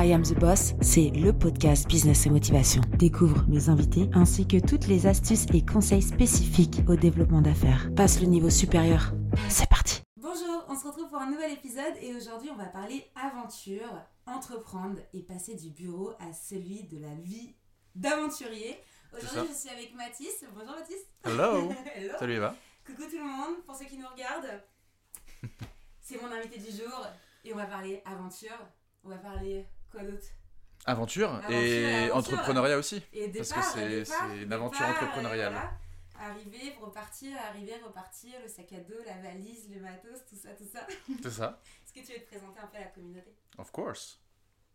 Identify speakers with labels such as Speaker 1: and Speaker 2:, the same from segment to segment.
Speaker 1: I Am the Boss, c'est le podcast Business et Motivation. Découvre mes invités ainsi que toutes les astuces et conseils spécifiques au développement d'affaires. Passe le niveau supérieur. C'est parti.
Speaker 2: Bonjour, on se retrouve pour un nouvel épisode et aujourd'hui on va parler aventure, entreprendre et passer du bureau à celui de la vie d'aventurier. Aujourd'hui je suis avec Mathis. Bonjour Mathis.
Speaker 3: Hello.
Speaker 2: Hello.
Speaker 3: Salut Eva.
Speaker 2: Coucou tout le monde, pour ceux qui nous regardent. C'est mon invité du jour et on va parler aventure. On va parler quoi d'autre?
Speaker 3: Aventure,
Speaker 2: Aventure
Speaker 3: et,
Speaker 2: aventure.
Speaker 3: entrepreneuriat aussi.
Speaker 2: Et
Speaker 3: Parce que c'est- une aventure
Speaker 2: départ,
Speaker 3: entrepreneuriale.
Speaker 2: voilà. Arriver, repartir, arriver, repartir, le sac à dos, la valise, le matos, tout ça, tout ça.
Speaker 3: C'est ça.
Speaker 2: Est-ce que tu veux te présenter un peu à la communauté?
Speaker 3: Of course.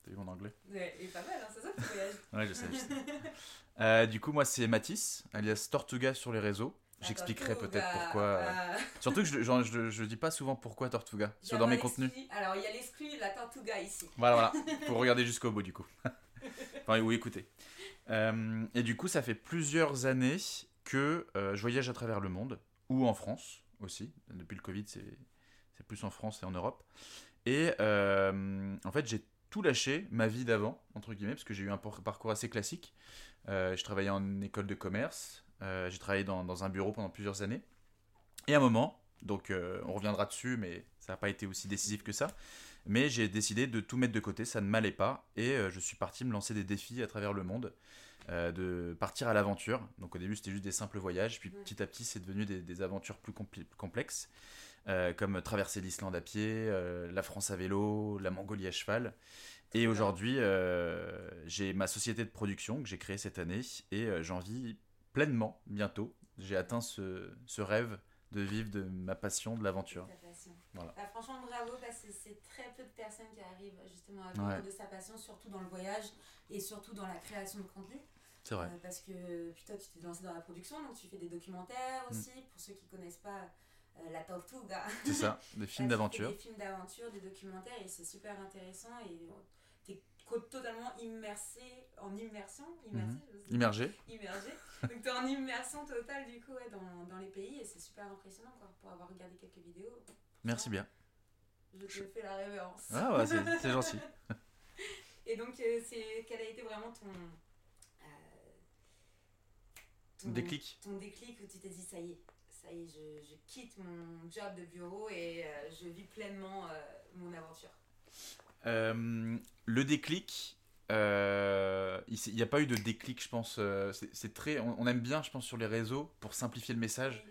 Speaker 3: T'as vu mon anglais?
Speaker 2: Ouais, et pas mal, hein, c'est ça que tu voyages.
Speaker 3: Ouais, je sais. je sais. Euh, du coup, moi, c'est Mathis, alias Tortuga sur les réseaux. J'expliquerai peut-être pourquoi. euh,
Speaker 2: euh,
Speaker 3: Surtout que je, genre, je, je dis pas souvent pourquoi Tortuga sur dans mes contenus.
Speaker 2: Alors, il y a l'exclu, la tortuga ici.
Speaker 3: Voilà, voilà. Faut regarder jusqu'au bout, du coup. enfin, ou écouter. Euh, et du coup, ça fait plusieurs années que euh, je voyage à travers le monde, ou en France aussi. Depuis le Covid, c'est plus en France et en Europe. Et en fait, j'ai tout lâché, ma vie d'avant, entre guillemets, parce que j'ai eu un par- parcours assez classique. Je travaillais en école de commerce, euh, j'ai travaillé dans, dans un bureau pendant plusieurs années. Et à un moment, donc euh, on reviendra dessus, mais ça n'a pas été aussi décisif que ça. Mais j'ai décidé de tout mettre de côté, ça ne m'allait pas, et euh, je suis parti me lancer des défis à travers le monde, de partir à l'aventure. Donc au début c'était juste des simples voyages, puis petit à petit c'est devenu des, des aventures plus complexes, comme traverser l'Islande à pied, la France à vélo, la Mongolie à cheval. Et aujourd'hui j'ai ma société de production que j'ai créée cette année, et j'en vis pleinement bientôt. J'ai atteint ce, ce rêve de vivre de ma passion, de l'aventure. Voilà.
Speaker 2: Bah, franchement, bravo, parce que c'est très peu de personnes qui arrivent justement à vivre
Speaker 3: Ouais.
Speaker 2: de sa passion, surtout dans le voyage et surtout dans la création de contenu.
Speaker 3: C'est vrai.
Speaker 2: Euh, parce que putain, tu t'es lancé dans la production, donc tu fais des documentaires
Speaker 3: Mm.
Speaker 2: aussi. Pour ceux qui connaissent pas euh, la Tortuga,
Speaker 3: C'est ça, des films d'aventure.
Speaker 2: Des films d'aventure, des documentaires, et c'est super intéressant. Et tu es totalement immersé, en immersion, immersé,
Speaker 3: Mhm. Immergé.
Speaker 2: immergé. Donc tu es en immersion totale du coup ouais, dans, dans les pays, et c'est super impressionnant quoi, pour avoir regardé quelques vidéos.
Speaker 3: Merci bien.
Speaker 2: Je te fais la révérence.
Speaker 3: Ah ouais, c'est c'est gentil.
Speaker 2: Et donc, euh, c'est quel a été vraiment ton, euh, ton
Speaker 3: Déclic.
Speaker 2: Ton déclic où tu t'es dit ça y est, ça y est, je, je quitte mon job de bureau et euh, je vis pleinement euh, mon aventure?
Speaker 3: Euh, le déclic, euh, il n'y a pas eu de déclic, je pense. euh, c'est très, on, on aime bien, je pense, sur les réseaux pour simplifier le message.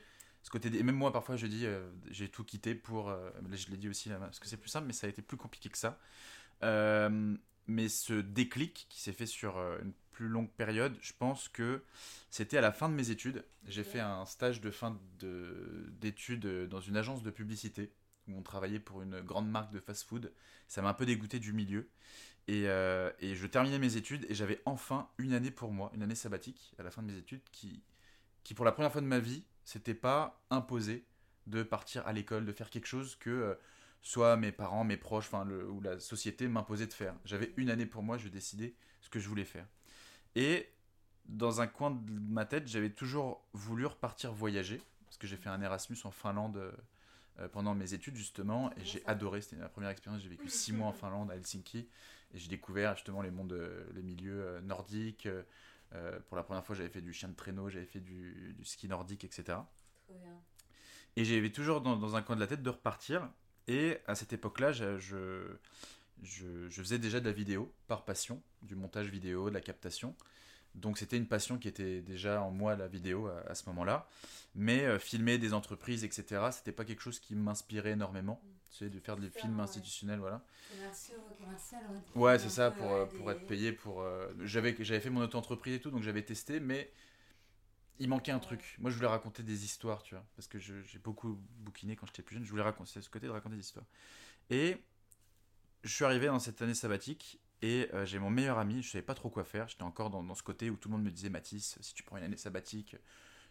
Speaker 3: Ce côté, des- et même moi, parfois, je dis, euh, j'ai tout quitté pour. je l'ai dit aussi là, parce que c'est plus simple, mais ça a été plus compliqué que ça. Mais ce déclic qui s'est fait sur une plus longue période, je pense que c'était à la fin de mes études. J'ai fait un stage de fin de- d'études dans une agence de publicité où on travaillait pour une grande marque de fast-food. Ça m'a un peu dégoûté du milieu. Et, euh, et je terminais mes études et j'avais enfin une année pour moi, une année sabbatique à la fin de mes études qui, qui pour la première fois de ma vie, c'était pas imposé de partir à l'école, de faire quelque chose que euh, soit mes parents, mes proches, enfin ou la société m'imposait de faire. J'avais une année pour moi, je décidais ce que je voulais faire. Et dans un coin de ma tête, j'avais toujours voulu repartir voyager parce que j'ai fait un Erasmus en Finlande euh, pendant mes études justement et j'ai adoré. C'était ma première expérience. J'ai vécu six mois en Finlande à Helsinki et j'ai découvert justement les mondes, euh, les milieux euh, nordiques. euh, euh, pour la première fois, j'avais fait du chien de traîneau, j'avais fait du, du ski nordique, etc. Et j'avais toujours dans, dans un coin de la tête de repartir. Et à cette époque-là, je, je, je- je faisais déjà de la vidéo par passion, du montage vidéo, de la captation. Donc c'était une passion qui était déjà en moi, la vidéo, à, à ce moment-là. Mais euh, filmer des entreprises, etc., c'était pas quelque chose qui m'inspirait énormément. Tu sais, de faire des films
Speaker 2: ouais.
Speaker 3: institutionnels, voilà.
Speaker 2: Commercial, commercial. ouais.
Speaker 3: C'est ça, pour, euh, pour être payé. Pour, euh, j'avais, j'avais fait mon auto-entreprise et tout, donc j'avais testé, mais il manquait un truc. Moi, je voulais raconter des histoires, tu vois, parce que j'ai beaucoup bouquiné quand j'étais plus jeune. Je voulais raconter ce côté de raconter des histoires. Et je suis arrivé dans cette année sabbatique et euh, j'ai mon meilleur ami, je savais pas trop quoi faire. J'étais encore dans, dans ce côté où tout le monde me disait Mathis, si tu prends une année sabbatique,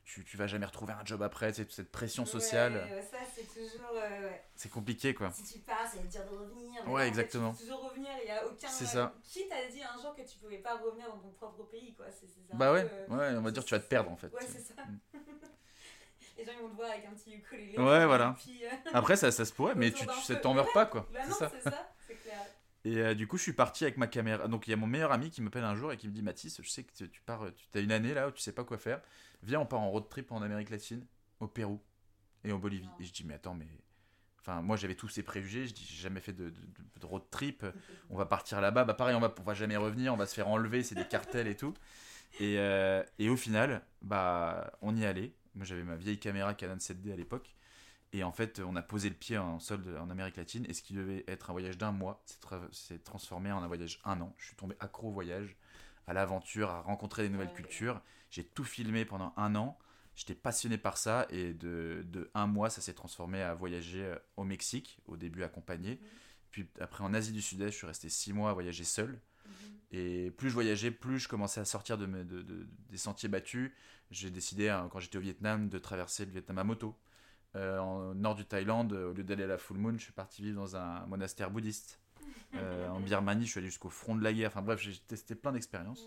Speaker 3: tu, tu vas jamais retrouver un job après, c'est toute cette pression sociale.
Speaker 2: Ouais, ouais, ça, c'est toujours. euh, ouais.
Speaker 3: C'est compliqué, quoi.
Speaker 2: Si tu pars, ça va être dur de revenir.
Speaker 3: Ouais,
Speaker 2: en fait,
Speaker 3: exactement.
Speaker 2: tu peux toujours revenir, il n'y a aucun.
Speaker 3: C'est ça.
Speaker 2: Qui t'a dit un jour que tu pouvais pas revenir dans ton propre pays, quoi C'est c'est
Speaker 3: Bah ouais,
Speaker 2: euh,
Speaker 3: ouais, on va dire tu vas te perdre en fait.
Speaker 2: Ouais, c'est ça.
Speaker 3: Mm.
Speaker 2: Les gens ils vont te voir avec un petit ukulélé.
Speaker 3: Ouais, voilà.
Speaker 2: Puis, euh,
Speaker 3: Après, ça, ça se pourrait, mais tu, tu ça t'en meurs pas, quoi.
Speaker 2: Bah
Speaker 3: C'est
Speaker 2: non,
Speaker 3: ça.
Speaker 2: c'est ça, c'est.
Speaker 3: Et euh, du coup, je suis parti avec ma caméra. Donc, il y a mon meilleur ami qui m'appelle un jour et qui me dit Mathis, je sais que tu pars, tu as une année là où tu sais pas quoi faire. Viens, on part en road trip en Amérique latine, au Pérou et en Bolivie. Et je dis Mais attends, mais. Enfin, moi j'avais tous ces préjugés. Je dis J'ai jamais fait de, de, road trip. On va partir là-bas. Bah, pareil, on va, on va jamais revenir. On va se faire enlever. C'est des cartels et tout. Et, euh, et, au final, bah, on y allait. Moi j'avais ma vieille caméra Canon 7D à l'époque. Et en fait, on a posé le pied en sol en Amérique latine. Et ce qui devait être un voyage d'un mois s'est transformé en un voyage un an. Je suis tombé accro au voyage, à l'aventure, à rencontrer des nouvelles cultures. J'ai tout filmé pendant un an. J'étais passionné par ça. Et de, de un mois, ça s'est transformé à voyager euh, au Mexique, au début accompagné. Mhm. Puis après, en Asie du Sud-Est, je suis resté six mois à voyager seul. Mhm. Et plus je voyageais, plus je commençais à sortir de, de, de des sentiers battus. J'ai décidé, hein, quand j'étais au Vietnam, de traverser le Vietnam à moto. Euh, en nord du Thaïlande, au lieu d'aller à la Full Moon, je suis parti vivre dans un monastère bouddhiste. Euh, en Birmanie, je suis allé jusqu'au front de la guerre. Enfin bref, j'ai testé plein d'expériences.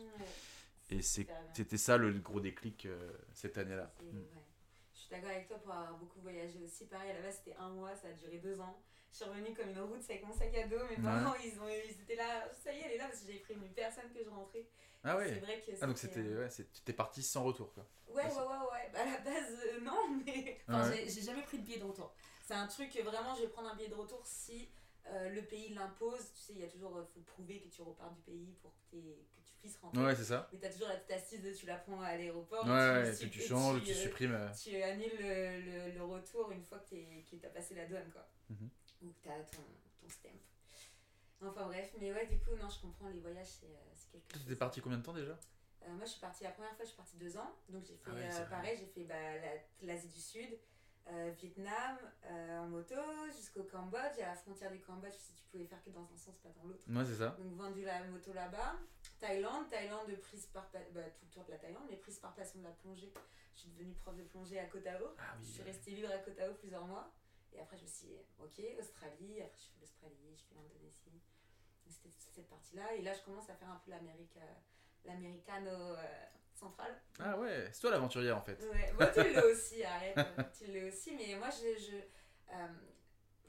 Speaker 3: et c'était ça le gros déclic euh, cette année-là.
Speaker 2: Mm. Suis d'accord avec toi pour avoir beaucoup voyagé aussi. Pareil, à la base, c'était un mois, ça a duré deux ans. Je suis revenue comme une route avec mon sac à dos. Mes parents, ils, ont, ils étaient là, ça y est, elle est là, parce que j'avais prévenu personne que je rentrais.
Speaker 3: Ah ouais. C'est vrai que ah donc c'était ouais, tu parti sans retour quoi.
Speaker 2: Ouais ouais ouais ouais. Bah, à la base euh, non mais enfin, j'ai jamais pris de billet de retour. C'est un truc vraiment je vais prendre un billet de retour si euh, le pays l'impose. Tu sais il y a toujours euh, faut prouver que tu repars du pays pour que, que rentrer.
Speaker 3: Ouais c'est ça.
Speaker 2: Mais t'as toujours la petite astuce de tu la prends à l'aéroport.
Speaker 3: Ouais tu, tu, changes, tu, supprimes.
Speaker 2: Tu annules le, le, le, retour une fois que t'as passé la douane quoi. Mm Ou que t'as ton, ton stamp. Enfin bref, mais ouais, du coup, non, je comprends, les voyages, c'est euh, quelque chose.
Speaker 3: Tu étais parti combien de temps déjà?
Speaker 2: Euh, Moi, je suis partie, la première fois, je suis partie deux ans. Donc, j'ai fait ah euh, pareil, j'ai fait bah, l'Asie du Sud, Vietnam, en moto, jusqu'au Cambodge. À la frontière du Cambodge, si tu pouvais faire que dans un sens, pas dans l'autre.
Speaker 3: Ouais, c'est ça.
Speaker 2: Donc, vendu la moto là-bas. Thaïlande, Thaïlande prise par bah, tout le tour de la Thaïlande, mais prise par passion de la plongée. Je suis devenue prof de plongée à Koh Tao. Ah, oui, je suis restée vivre à Koh Tao plusieurs mois. Et après, je me suis dit, ok, Australie. Après, je fais l'Australie, je fais l'Indonésie c'était cette partie-là. Et là, je commence à faire un peu l'Amérique, euh, l'Americano euh, central.
Speaker 3: Ah ouais, c'est toi l'aventurière en fait.
Speaker 2: Ouais, moi tu l'as aussi, arrête. tu l'as aussi, mais moi, je, je euh,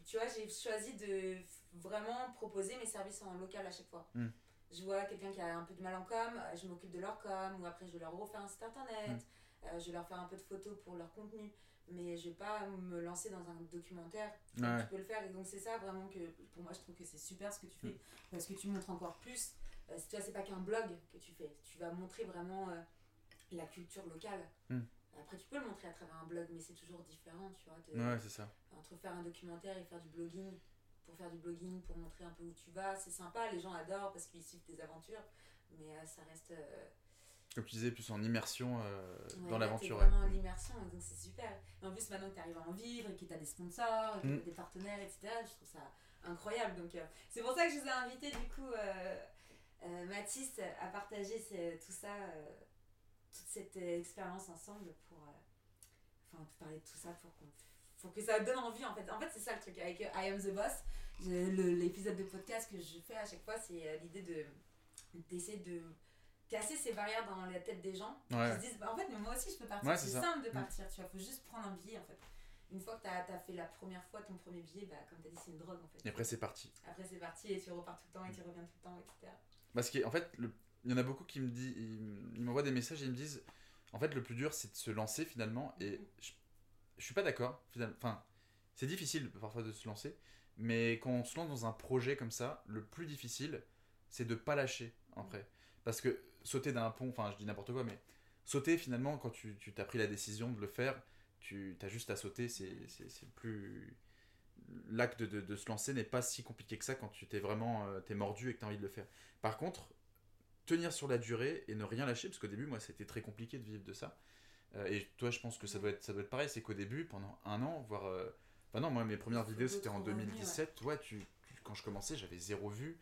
Speaker 2: tu vois, j'ai choisi de vraiment proposer mes services en local à chaque fois. Hmm. Je vois quelqu'un qui a un peu de mal en com, je m'occupe de leur com, ou après je vais leur refaire un site internet, hmm. je vais leur faire un peu de photos pour leur contenu mais je vais pas me lancer dans un documentaire tu peux le faire et donc c'est ça vraiment que pour moi je trouve que c'est super ce que tu fais mm. parce que tu montres encore plus euh, tu vois c'est pas qu'un blog que tu fais tu vas montrer vraiment euh, la culture locale mm. après tu peux le montrer à travers un blog mais c'est toujours différent tu vois
Speaker 3: ouais c'est ça
Speaker 2: entre faire un documentaire et faire du blogging pour faire du blogging pour montrer un peu où tu vas c'est sympa les gens adorent parce qu'ils suivent tes aventures mais euh, ça reste
Speaker 3: comme tu disais, plus en immersion euh, dans l'aventure.
Speaker 2: vraiment en immersion, donc c'est super. Et en plus, maintenant que tu arrives à en vivre et que tu as des sponsors, mm. des partenaires, etc., je trouve ça incroyable. Donc, euh, c'est pour ça que je vous ai invité, du coup, euh, Mathis, à partager tout ça, toute cette expérience ensemble pour, enfin, parler de tout ça pour, qu'on, que ça donne envie, en fait. En fait, c'est ça le truc avec I Am the Boss. l'épisode de podcast que je fais à chaque fois, c'est l'idée de d'essayer de casser ces barrières dans la tête des gens qui se disent bah, en fait mais moi aussi je peux partir. C'est simple de mm. partir tu vois. Faut juste prendre un billet en fait. Une fois que tu as, fait la première fois ton premier billet bah comme tu as dit c'est une drogue en fait.
Speaker 3: Et après c'est parti.
Speaker 2: Après c'est parti et tu repars tout le temps et tu reviens tout le temps etc
Speaker 3: parce qu'en fait le... il y en a beaucoup qui me disent ils m'envoient des messages et ils me disent en fait le plus dur c'est de se lancer finalement et mm. je, je suis pas d'accord finalement enfin c'est difficile parfois de se lancer mais quand on se lance dans un projet comme ça le plus difficile c'est de pas lâcher après parce que sauter d'un pont, enfin je dis n'importe quoi, mais sauter finalement, quand tu t'as pris la décision de le faire, tu as juste à sauter, c'est plus. L'acte de, de, se lancer n'est pas si compliqué que ça quand tu t'es vraiment euh, t'es mordu et que tu as envie de le faire. Par contre, tenir sur la durée et ne rien lâcher, parce qu'au début, moi, c'était très compliqué de vivre de ça. Euh, et toi, je pense que ça doit être, ça doit être pareil, c'est qu'au début, pendant un an, voire. Euh, enfin, non, moi, mes premières vidéos, c'était en 2017. Ouais, tu, quand je commençais, j'avais zéro vue.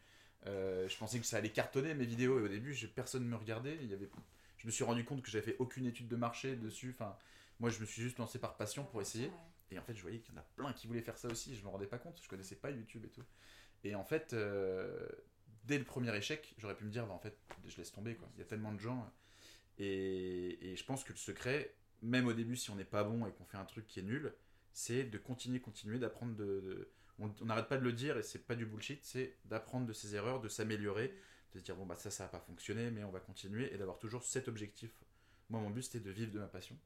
Speaker 3: Euh, je pensais que ça allait cartonner mes vidéos et au début personne ne me regardait. Il y avait, je me suis rendu compte que j'avais fait aucune étude de marché dessus. Enfin, moi je me suis juste lancé par passion pour essayer. Et en fait je voyais qu'il y en a plein qui voulaient faire ça aussi. Je me rendais pas compte. Je connaissais pas YouTube et tout. Et en fait, euh, dès le premier échec, j'aurais pu me dire, bah, en fait, je laisse tomber. Quoi. Il y a tellement de gens. Et, et je pense que le secret, même au début, si on n'est pas bon et qu'on fait un truc qui est nul, c'est de continuer, continuer, d'apprendre de on n'arrête pas de le dire et c'est pas du bullshit, c'est d'apprendre de ses erreurs, de s'améliorer, de se dire bon bah ça ça a pas fonctionné mais on va continuer et d'avoir toujours cet objectif. Moi mon but c'était de vivre de ma passion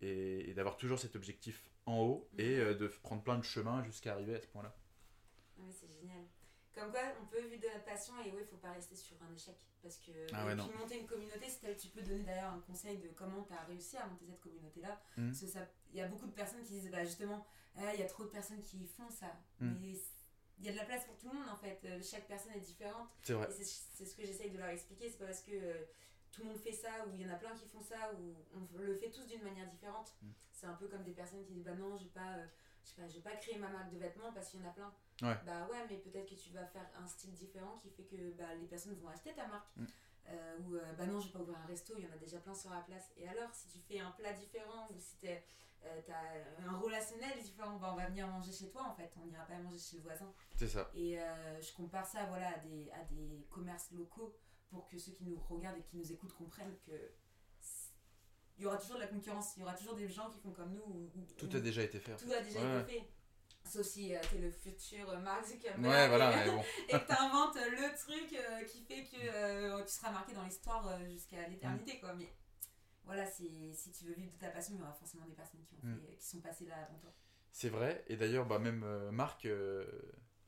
Speaker 3: et, d'avoir toujours cet objectif en haut et euh, de prendre plein de chemins jusqu'à arriver à ce point-là.
Speaker 2: Ouais, c'est génial. Comme quoi, on peut vivre de notre passion et oui, il faut pas rester sur un échec. Parce que
Speaker 3: ah ouais,
Speaker 2: puis monter une communauté, tu peux donner d'ailleurs un conseil de comment tu as réussi à monter cette communauté-là. Mmh. Parce qu'il y a beaucoup de personnes qui disent, bah, justement, ah, il y a trop de personnes qui font ça. Mmh. Mais il y a de la place pour tout le monde en fait. Euh, chaque personne est différente.
Speaker 3: C'est vrai.
Speaker 2: Et c'est ce que j'essaye de leur expliquer. C'est pas parce que euh, tout le monde fait ça ou il y en a plein qui font ça ou on le fait tous d'une manière différente. Mmh. C'est un peu comme des personnes qui disent, bah non, je vais pas. Euh, je sais pas, je vais pas créer ma marque de vêtements parce qu'il y en a plein. Bah ouais, mais peut-être que tu vas faire un style différent qui fait que bah, les personnes vont acheter ta marque. Mm. Euh, ou euh, bah non, je vais pas ouvrir un resto, il y en a déjà plein sur la place. Et alors, si tu fais un plat différent ou si tu euh, as un relationnel différent, bah, on va venir manger chez toi en fait, on n'ira pas manger chez le voisin.
Speaker 3: C'est ça.
Speaker 2: Et je compare ça voilà, à, des, à des commerces locaux pour que ceux qui nous regardent et qui nous écoutent comprennent que il y aura toujours de la concurrence, il y aura toujours des gens qui font comme nous.
Speaker 3: tout a déjà été fait.
Speaker 2: Tout a déjà été fait. Sauf si euh, t'es le futur euh, Mark Zuckerberg.
Speaker 3: Ouais, voilà, mais bon.
Speaker 2: et t'inventes le truc euh, qui fait que tu seras marqué dans l'histoire jusqu'à l'éternité, mm. quoi. Mais voilà, si tu veux vivre de ta passion, il y aura forcément des personnes qui, ont mm. fait, qui sont passées là avant toi.
Speaker 3: C'est vrai, et d'ailleurs, bah, même Marc,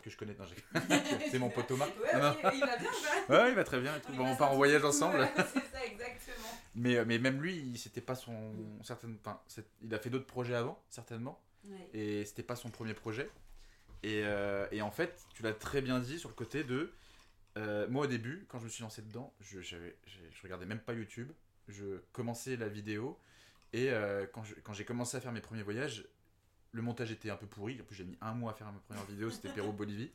Speaker 3: que je connais, c'est mon poteau Marc.
Speaker 2: Ouais, il va bien,
Speaker 3: Ouais, il va très bien. Et tout. On, part en voyage ensemble.
Speaker 2: c'est ça, exactement.
Speaker 3: Mais, mais même lui, c'était pas son. Mm. Certaine, enfin, il a fait d'autres projets avant, certainement. Et c'était pas son premier projet. Et, euh, et, en fait, tu l'as très bien dit sur le côté de. Euh, moi, au début, quand je me suis lancé dedans, je, je regardais même pas YouTube. Je commençais la vidéo. Et euh, quand j'ai commencé à faire mes premiers voyages, le montage était un peu pourri. En plus, j'ai mis un mois à faire ma première vidéo. C'était Pérou-Bolivie.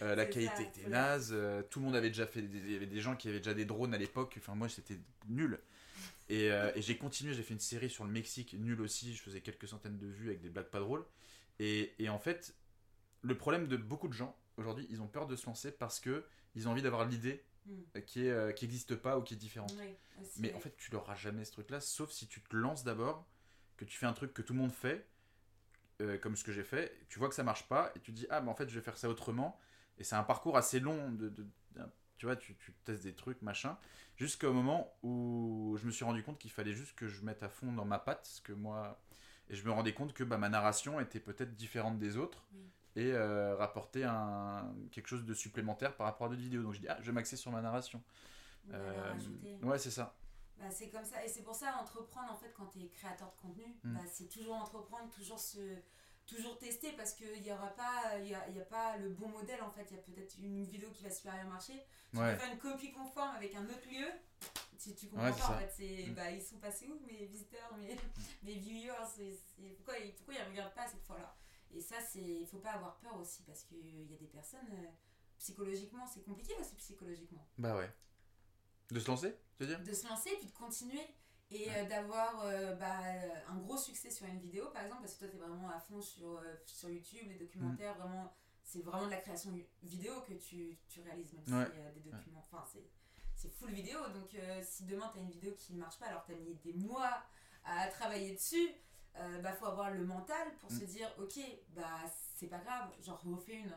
Speaker 3: la qualité était naze. tout le monde avait déjà fait. Il y avait des gens qui avaient déjà des drones à l'époque. Enfin, moi, c'était nul. Euh, et, j'ai continué, j'ai fait une série sur le Mexique, nul aussi, je faisais quelques centaines de vues avec des blagues pas drôles. Et, en fait, le problème de beaucoup de gens aujourd'hui, ils ont peur de se lancer parce que ils ont envie d'avoir l'idée hmm. qui euh, n'existe pas ou qui est différente. Mais en fait, tu l'auras jamais ce truc-là, sauf si tu te lances d'abord, que tu fais un truc que tout le monde fait, euh, comme ce que j'ai fait, tu vois que ça marche pas et tu dis ah mais en fait je vais faire ça autrement. Et c'est un parcours assez long de, tu vois, tu, tu testes des trucs, machin. Jusqu'au moment où je me suis rendu compte qu'il fallait juste que je mette à fond dans ma patte, ce que moi. Et je me rendais compte que bah, ma narration était peut-être différente des autres et euh, rapportait un, quelque chose de supplémentaire par rapport à d'autres vidéos. Donc je dis, ah, je vais m'axer sur ma narration.
Speaker 2: Euh,
Speaker 3: ouais, c'est ça.
Speaker 2: Bah, c'est comme ça. Et c'est pour ça, entreprendre, en fait, quand tu es créateur de contenu, mm. bah, c'est toujours entreprendre, toujours se toujours tester parce qu'il n'y aura pas il y a, y a, pas le bon modèle en fait. Il y a peut-être une vidéo qui va super bien marcher. Tu peux faire une copie conforme avec un autre lieu si tu comprends pas en fait. C'est mm. bah, ils sont passés où mes visiteurs mes, mes viewers? Pourquoi, pourquoi ils regardent pas cette fois là et ça c'est il faut pas avoir peur aussi parce qu'il y a des personnes euh, psychologiquement c'est compliqué aussi psychologiquement.
Speaker 3: Bah ouais. De se lancer?
Speaker 2: De se lancer puis de continuer et euh, d'avoir euh, bah, un gros succès sur une vidéo par exemple parce que toi tu es vraiment à fond sur, euh, sur YouTube les documentaires mm. vraiment c'est vraiment de la création vidéo que tu, tu réalises même si des documents enfin c'est c'est full vidéo. Donc si demain tu as une vidéo qui ne marche pas alors tu as mis des mois à travailler dessus bah faut avoir le mental pour mm. se dire ok bah c'est pas grave j'en refais une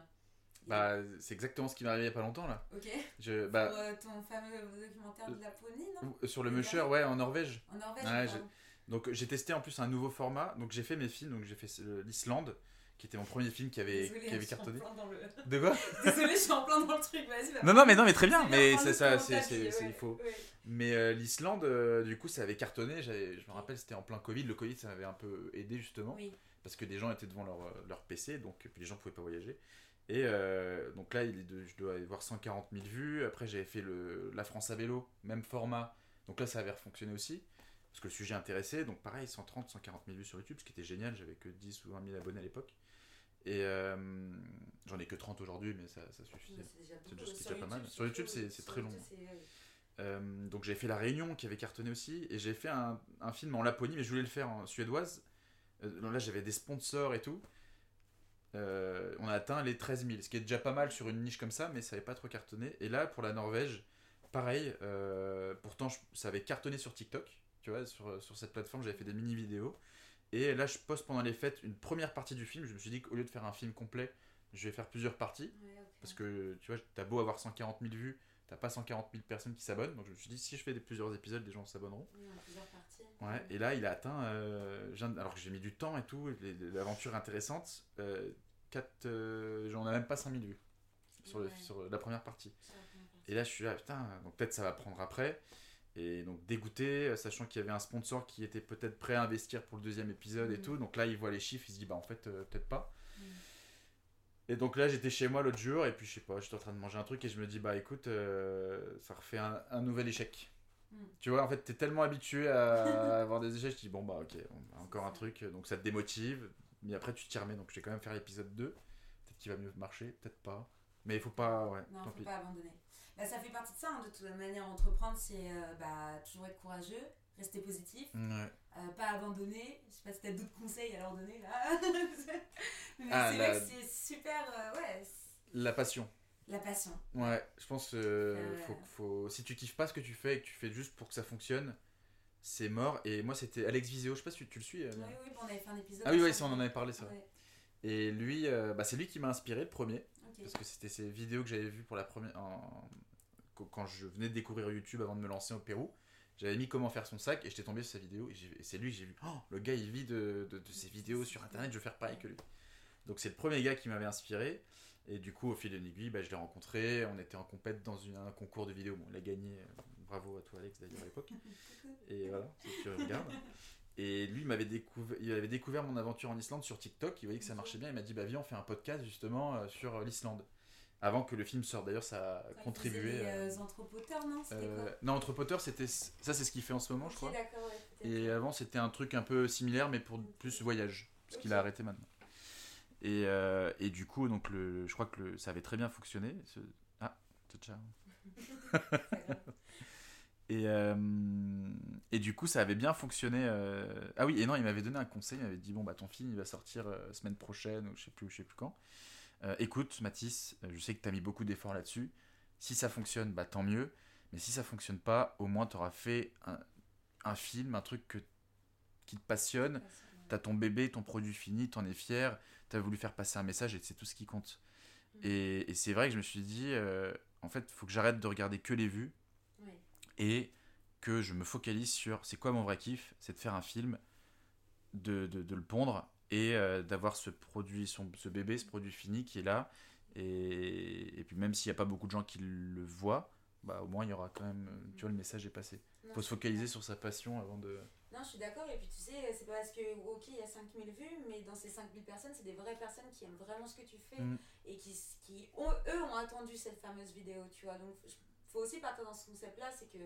Speaker 3: bah, c'est exactement ce qui m'est arrivé il n'y a pas longtemps là.
Speaker 2: Ok.
Speaker 3: Je, bah,
Speaker 2: Pour euh, ton fameux documentaire de Laponie, non
Speaker 3: euh, Sur le musher, ouais, en Norvège.
Speaker 2: En Norvège,
Speaker 3: Donc j'ai testé en plus un nouveau format. Donc j'ai fait mes films, donc j'ai fait l'Islande, qui était mon premier film qui avait, qui avait cartonné. Le... De quoi?
Speaker 2: Désolé, je suis en plein dans le truc, vas-y.
Speaker 3: non, non, mais non, mais très bien, mais c'est ça, c'est il faut. Mais euh, l'Islande, du coup, ça avait cartonné. Je me rappelle, c'était en plein Covid. Le Covid, ça m'avait un peu aidé justement. Oui. Parce que des gens étaient devant leur, leur PC, donc les gens pouvaient pas voyager. Et euh, donc là, il est de, je dois avoir 140 000 vues. Après, j'avais fait le, la France à vélo, même format. Donc là, ça avait fonctionné aussi. Parce que le sujet intéressait. Donc pareil, 130, 140 000 vues sur YouTube, ce qui était génial. J'avais que 10 ou 20 000 abonnés à l'époque. Et euh, j'en ai que 30 aujourd'hui, mais ça, ça suffit.
Speaker 2: C'est
Speaker 3: déjà, pas mal. Sur YouTube, c'est très long. Euh, donc j'ai fait La Réunion qui avait cartonné aussi. Et j'ai fait un, un, film en Laponie, mais je voulais le faire en suédoise. là, j'avais des sponsors et tout. Euh, on a atteint les 13 000, ce qui est déjà pas mal sur une niche comme ça, mais ça n'avait pas trop cartonné. Et là, pour la Norvège, pareil, euh, pourtant ça avait cartonné sur TikTok, tu vois, sur, sur cette plateforme, j'avais fait des mini-vidéos. Et là, je poste pendant les fêtes une première partie du film. Je me suis dit qu'au lieu de faire un film complet, je vais faire plusieurs parties. Parce que tu vois, t'as beau avoir 140 000 vues, t'as pas 140 000 personnes qui s'abonnent. Donc je me suis dit, si je fais des, plusieurs épisodes, les gens s'abonneront. Ouais, et là, il a atteint. Euh, alors que j'ai mis du temps et tout, l'aventure intéressante. Euh, euh, j'en ai même pas 5000 vues sur, le, sur la première partie. Et là, je suis là, putain, donc peut-être ça va prendre après. Et donc dégoûté, euh, sachant qu'il y avait un sponsor qui était peut-être prêt à investir pour le deuxième épisode et mm. tout. Donc là, il voit les chiffres, il se dit, bah en fait, peut-être pas. Mm. Et donc là, j'étais chez moi l'autre jour, et puis je sais pas, j'étais en train de manger un truc, et je me dis, bah écoute, ça refait un nouvel échec. Mm. Tu vois, en fait, t'es tellement habitué à avoir des échecs, tu dis, bon, bah, ok, encore un truc, donc ça te démotive, mais après, tu t'y remets, donc je vais quand même faire l'épisode 2. Peut-être qu'il va mieux marcher, peut-être pas. Mais il faut pas, ouais.
Speaker 2: Non, faut pas abandonner. Bah, ça fait partie de ça, hein, de toute manière, entreprendre, c'est euh, bah, toujours être courageux, rester positif, euh, pas abandonner. Je sais pas si t'as d'autres conseils à leur donner là. mais ah, c'est vrai que c'est super, euh, ouais.
Speaker 3: La passion.
Speaker 2: La passion.
Speaker 3: Ouais, je pense que euh, faut, faut, si tu kiffes pas ce que tu fais et que tu fais juste pour que ça fonctionne, c'est mort. Et moi, c'était Alex Viseo, je sais pas si tu, le suis.
Speaker 2: Euh, oui, oui, on avait fait un épisode.
Speaker 3: Ah oui, oui, on en avait parlé, ça. Et lui, euh, bah, c'est lui qui m'a inspiré le premier. Parce que c'était ces vidéos que j'avais vues pour la première. Quand je venais de découvrir YouTube avant de me lancer au Pérou. J'avais mis comment faire son sac et j'étais tombé sur sa vidéo. Et, c'est lui que j'ai vu. Oh, le gars, il vit de, de, de ses vidéos sur internet, je vais faire pareil que lui. Donc c'est le premier gars qui m'avait inspiré. Et du coup, au fil d'une aiguille, bah, je l'ai rencontré. On était en compète dans une, un concours de vidéo. Bon, il a gagné. Euh, bravo à toi, Alex, d'ailleurs, à l'époque. Et voilà, si tu regardes. Et lui, il, m'avait découvert, il avait découvert mon aventure en Islande sur TikTok. Il voyait que ça marchait bien. Il m'a dit bah, Viens, on fait un podcast justement euh, sur l'Islande. Avant que le film sorte. D'ailleurs, ça a contribué.
Speaker 2: Les euh, anthropoteurs, non
Speaker 3: euh, Non, anthropoteurs, c'était. Ça, c'est ce qu'il fait en ce moment, je crois. Et avant, c'était un truc un peu similaire, mais pour plus voyage. Parce qu'il a arrêté maintenant. Et, euh, et, du coup, donc le, je crois que le, ça avait très bien fonctionné. Ce... Ah, ciao. et, euh, et du coup, ça avait bien fonctionné. Euh... Ah oui, et non, il m'avait donné un conseil. Il m'avait dit Bon, bah, ton film, il va sortir euh, semaine prochaine, ou je sais plus, je sais plus quand. Écoute, Mathis, je sais que tu as mis beaucoup d'efforts là-dessus. Si ça fonctionne, bah, tant mieux. Mais si ça fonctionne pas, au moins, tu auras fait un, un, film, un truc que, qui te passionne. Tu as ton bébé, ton produit fini, tu en es fier tu as voulu faire passer un message et c'est tout ce qui compte. Mm. Et, et c'est vrai que je me suis dit, euh, en fait, il faut que j'arrête de regarder que les vues et que je me focalise sur c'est quoi mon vrai kiff, c'est de faire un film, de, de, de le pondre et euh, d'avoir ce produit, son, ce bébé, ce produit fini qui est là. Et, et puis même s'il n'y a pas beaucoup de gens qui le voient, bah, au moins il y aura quand même, tu vois, le message est passé. Il faut se focaliser sur sa passion avant de...
Speaker 2: Non, je suis d'accord. Et puis tu sais, c'est pas parce que, ok, il y a 5000 vues, mais dans ces 5000 personnes, c'est des vraies personnes qui aiment vraiment ce que tu fais mm. et qui, qui ont, eux, ont attendu cette fameuse vidéo, tu vois. Donc, faut aussi partir dans ce concept-là, c'est que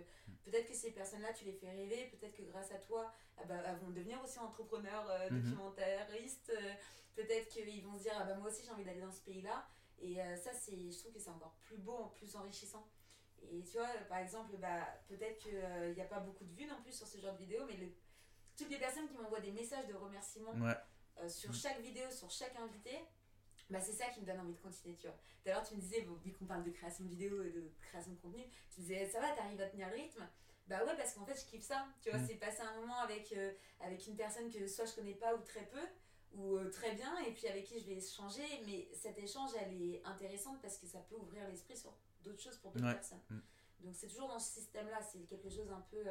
Speaker 2: peut-être que ces personnes-là, tu les fais rêver, peut-être que grâce à toi, ah bah, elles vont devenir aussi entrepreneurs, euh, mm-hmm. documentaristes, euh, peut-être qu'ils vont se dire, ah bah, moi aussi j'ai envie d'aller dans ce pays-là. Et euh, ça, c'est, je trouve que c'est encore plus beau, plus enrichissant. Et tu vois, par exemple, bah, peut-être qu'il n'y a pas beaucoup de vues non plus sur ce genre de vidéo, mais le toutes les personnes qui m'envoient des messages de remerciement euh, sur mm. chaque vidéo, sur chaque invité, bah c'est ça qui me donne envie de continuer, tu vois. Tout à l'heure, tu me disais, vu qu'on parle de création de vidéo et de création de contenu, tu me disais, ça va, t'arrives à tenir le rythme? Bah ouais, parce qu'en fait, je kiffe ça, tu vois, mm. c'est passer un moment avec, euh, avec une personne que soit je connais pas ou très peu, ou euh, très bien, et puis avec qui je vais échanger, mais cet échange, elle est intéressante parce que ça peut ouvrir l'esprit sur d'autres choses pour d'autres personnes. Mm. Donc c'est toujours dans ce système-là, c'est quelque chose un peu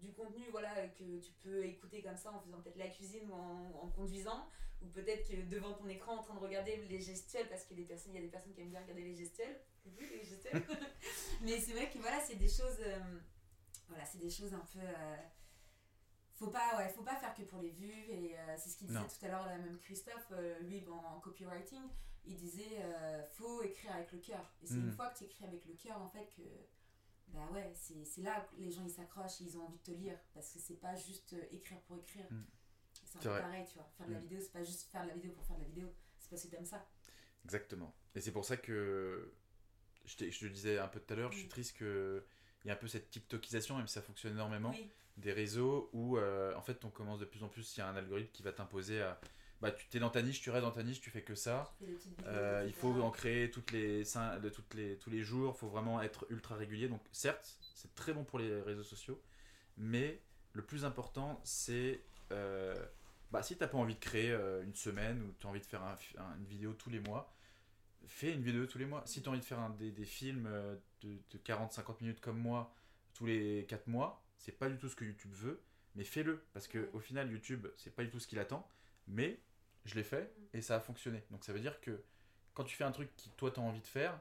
Speaker 2: du contenu voilà, que tu peux écouter comme ça en faisant peut-être la cuisine ou en, conduisant, ou peut-être que devant ton écran en train de regarder les gestuels, parce qu'il y a des personnes, il y a des personnes qui aiment bien regarder les gestuels. les gestuels Mais c'est vrai que voilà, c'est des choses, euh, voilà, c'est des choses un peu. Euh, faut pas, ouais, faut pas faire que pour les vues, et euh, c'est ce qu'il disait tout à l'heure, même Christophe, lui en, copywriting, il disait faut écrire avec le cœur. Et c'est une mm. fois que tu écris avec le cœur en fait que bah ouais, c'est là que les gens ils s'accrochent, ils ont envie de te lire parce que c'est pas juste euh, écrire pour écrire. Mm. C'est un peu pareil, tu vois. Faire de la mm. vidéo, c'est pas juste faire de la vidéo pour faire de la vidéo, c'est parce que t'aimes ça.
Speaker 3: Exactement. Et c'est pour ça que je, te, je te disais un peu tout à l'heure, je suis triste qu'il y ait un peu cette TikTokisation, même si ça fonctionne énormément, des réseaux où euh, en fait on commence de plus en plus, il y a un algorithme qui va t'imposer à bah, tu es dans ta niche, tu restes dans ta niche, tu fais que ça. Euh, il faut en créer toutes les, toutes les, tous les jours, il faut vraiment être ultra régulier. Donc certes, c'est très bon pour les réseaux sociaux, mais le plus important, c'est euh, bah, si tu n'as pas envie de créer euh, une semaine ou tu as envie de faire une vidéo tous les mois, fais une vidéo tous les mois. Si tu as envie de faire un, des, des, films euh, de, de 40-50 minutes comme moi tous les 4 mois, c'est pas du tout ce que YouTube veut, mais fais-le. Parce que au final, YouTube, c'est pas du tout ce qu'il attend, mais je l'ai fait et ça a fonctionné. Donc ça veut dire que quand tu fais un truc qui toi tu as envie de faire,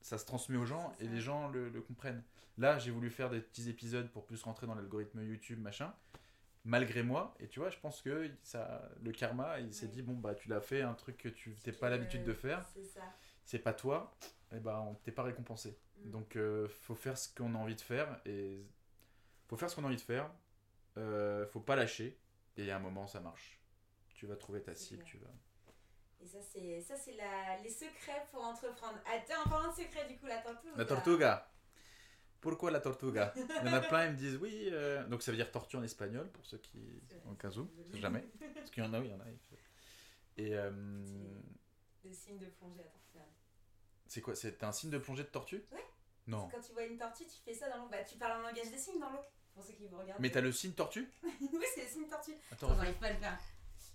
Speaker 3: ça se transmet aux gens et les gens le, le comprennent. Là, j'ai voulu faire des petits épisodes pour plus rentrer dans l'algorithme YouTube, machin malgré moi. Et tu vois, je pense que ça, le karma, il s'est dit bon bah tu l'as fait un truc que tu n'as pas l'habitude de faire. C'est pas toi. Et bah on t'est pas récompensé. Mm. Donc euh, faut faire ce qu'on a envie de faire et faut faire ce qu'on a envie de faire. Euh, faut pas lâcher. Et il y a un moment ça marche. Tu vas trouver ta cible, tu vas.
Speaker 2: Et ça c'est ça c'est la... les secrets pour entreprendre. Attends, en parlant de secrets du coup la tortuga.
Speaker 3: La tortuga. Pourquoi la tortuga? Il y en a plein, ils me disent oui. Euh, donc ça veut dire tortue en espagnol, pour ceux qui. En cas où, c'est jamais. Parce qu'il y en a, oui, il y en a. Et. Euh...
Speaker 2: Le signe de plongée à tortue.
Speaker 3: C'est quoi C'est un signe de plongée de tortue?
Speaker 2: Oui.
Speaker 3: Non.
Speaker 2: Quand tu vois une tortue, tu fais ça dans l'eau. Bah, tu parles en langage des signes dans l'eau. Pour ceux qui vous regardent.
Speaker 3: Mais t'as le signe tortue?
Speaker 2: Oui, c'est le signe tortue. Attends, j'arrive pas à le faire.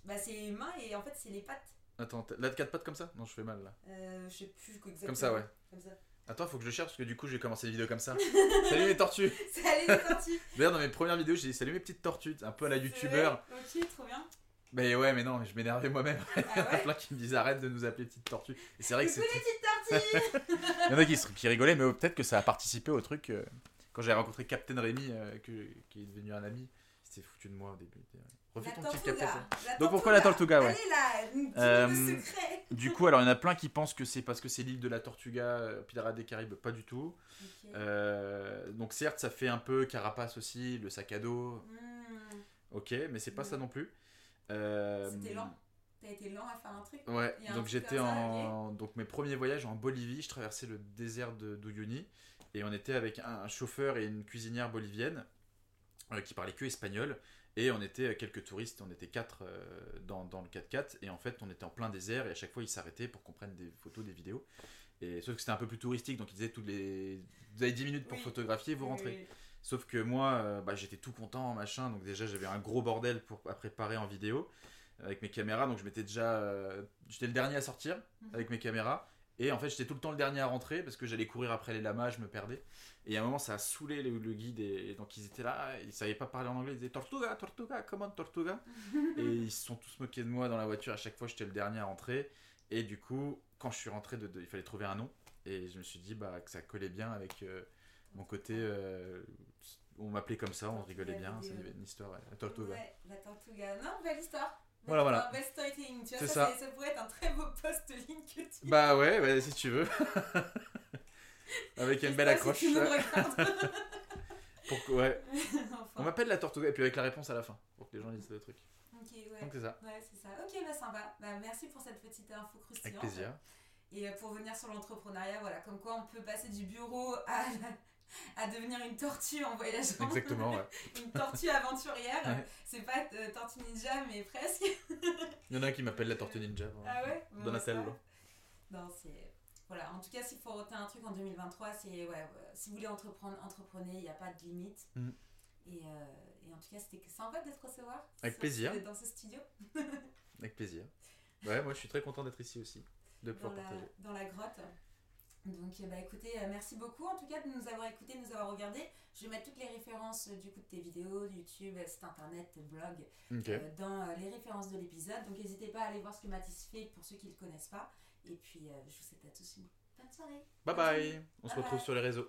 Speaker 2: Bah, c'est les mains et en fait, c'est les pattes.
Speaker 3: Attends, là, quatre pattes comme ça? Non, je fais mal là.
Speaker 2: Euh, je sais plus exactement.
Speaker 3: Comme ça, ouais. Comme ça. Attends, faut que je le cherche parce que du coup, j'ai commencé des vidéos comme ça. salut les tortues
Speaker 2: Salut les tortues
Speaker 3: D'ailleurs, dans mes premières vidéos, j'ai dit salut mes petites tortues, un peu à la youtubeur.
Speaker 2: Ok, trop bien.
Speaker 3: Mais ouais, mais non, je m'énervais moi-même. Ah Il y a plein qui me disaient arrête de nous appeler petites tortues. Et c'est vrai que
Speaker 2: c'est. les petites tortues
Speaker 3: Il y en a qui, qui rigolaient, mais peut-être que ça a participé au truc. Euh, quand j'ai rencontré Captain Rémi, euh, que, qui est devenu un ami, c'était foutu de moi au début.
Speaker 2: Refais ton petit Captain.
Speaker 3: Donc pourquoi la Tortuga ouais.
Speaker 2: Allez là, euh, secret.
Speaker 3: Du coup, alors il y en a plein qui pensent que c'est parce que c'est l'île de la Tortuga, euh, Pirates des Caraïbes, pas du tout. Euh, donc certes, ça fait un peu carapace aussi, le sac à dos. Hmm. Ok, mais c'est pas ça hmm. non plus.
Speaker 2: Euh, C'était lent. T'as été lent à faire un truc?
Speaker 3: Ouais, donc j'étais en donc mes premiers voyages en Bolivie, je traversais le désert de d'Uyuni et on était avec un, chauffeur et une cuisinière bolivienne qui parlaient que espagnol et on était quelques touristes, on était quatre euh, dans, dans, le 4x4, et en fait on était en plein désert, et à chaque fois ils s'arrêtaient pour qu'on prenne des photos, des vidéos. Et, sauf que c'était un peu plus touristique, donc ils disaient toutes les... Vous avez 10 minutes pour photographier, vous rentrez. Sauf que moi, euh, bah, j'étais tout content, machin, donc déjà j'avais un gros bordel pour, à préparer en vidéo avec mes caméras, donc je m'étais déjà... Euh, j'étais le dernier à sortir mhm. avec mes caméras, et en fait, j'étais tout le temps le dernier à rentrer parce que j'allais courir après les lamas, je me perdais. Et à un moment, ça a saoulé le, guide. Et, donc, ils étaient là, ils savaient pas parler en anglais. Ils disaient Tortuga, Tortuga, comment Tortuga Et ils se sont tous moqués de moi dans la voiture. À chaque fois, j'étais le dernier à rentrer. Et du coup, quand je suis rentré, de, il fallait trouver un nom. Et je me suis dit bah, que ça collait bien avec euh, mon côté. Euh, on m'appelait comme ça, on rigolait bien. C'est une histoire,
Speaker 2: la Tortuga. Ouais, la Tortuga. Non, belle histoire.
Speaker 3: Voilà, voilà.
Speaker 2: C'est ça, ça. pourrait être un très beau post LinkedIn.
Speaker 3: Bah ouais, bah, si tu veux. avec une belle accroche. Si pour, ouais. On m'appelle la tortuga et puis avec la réponse à la fin pour que les gens lisent le truc.
Speaker 2: Ok, ouais.
Speaker 3: Donc c'est ça.
Speaker 2: Ouais, c'est ça. Ok, bah sympa. Bah, merci pour cette petite info croustillante.
Speaker 3: Avec plaisir.
Speaker 2: Et euh, pour venir sur l'entrepreneuriat, voilà, comme quoi on peut passer du bureau à à devenir une tortue en voyageant.
Speaker 3: Exactement, ouais.
Speaker 2: une tortue aventurière. C'est pas euh, tortue ninja, mais presque.
Speaker 3: Il y en a qui m'appelle la tortue ninja.
Speaker 2: Ah ouais?
Speaker 3: Donatello.
Speaker 2: Non, c'est. Voilà, en tout cas, s'il faut retenir un truc en 2023, c'est. Ouais, si vous voulez entreprendre, entreprenez, il n'y a pas de limite. Mm. Et, euh, et, en tout cas, c'était sympa d'être recevoir.
Speaker 3: Avec plaisir.
Speaker 2: Dans ce studio.
Speaker 3: Avec plaisir. Ouais, moi je suis très content d'être ici aussi, de pouvoir
Speaker 2: dans
Speaker 3: partager.
Speaker 2: Dans la grotte. Donc, bah écoutez, euh, merci beaucoup en tout cas de nous avoir écoutés, de nous avoir regardés. Je vais mettre toutes les références euh, du coup de tes vidéos, YouTube, site internet, blog, euh, dans les références de l'épisode. Donc, n'hésitez pas à aller voir ce que Mathis fait pour ceux qui ne le connaissent pas. Et puis, je vous souhaite à tous une bonne soirée.
Speaker 3: Bye bye. On se retrouve sur les réseaux.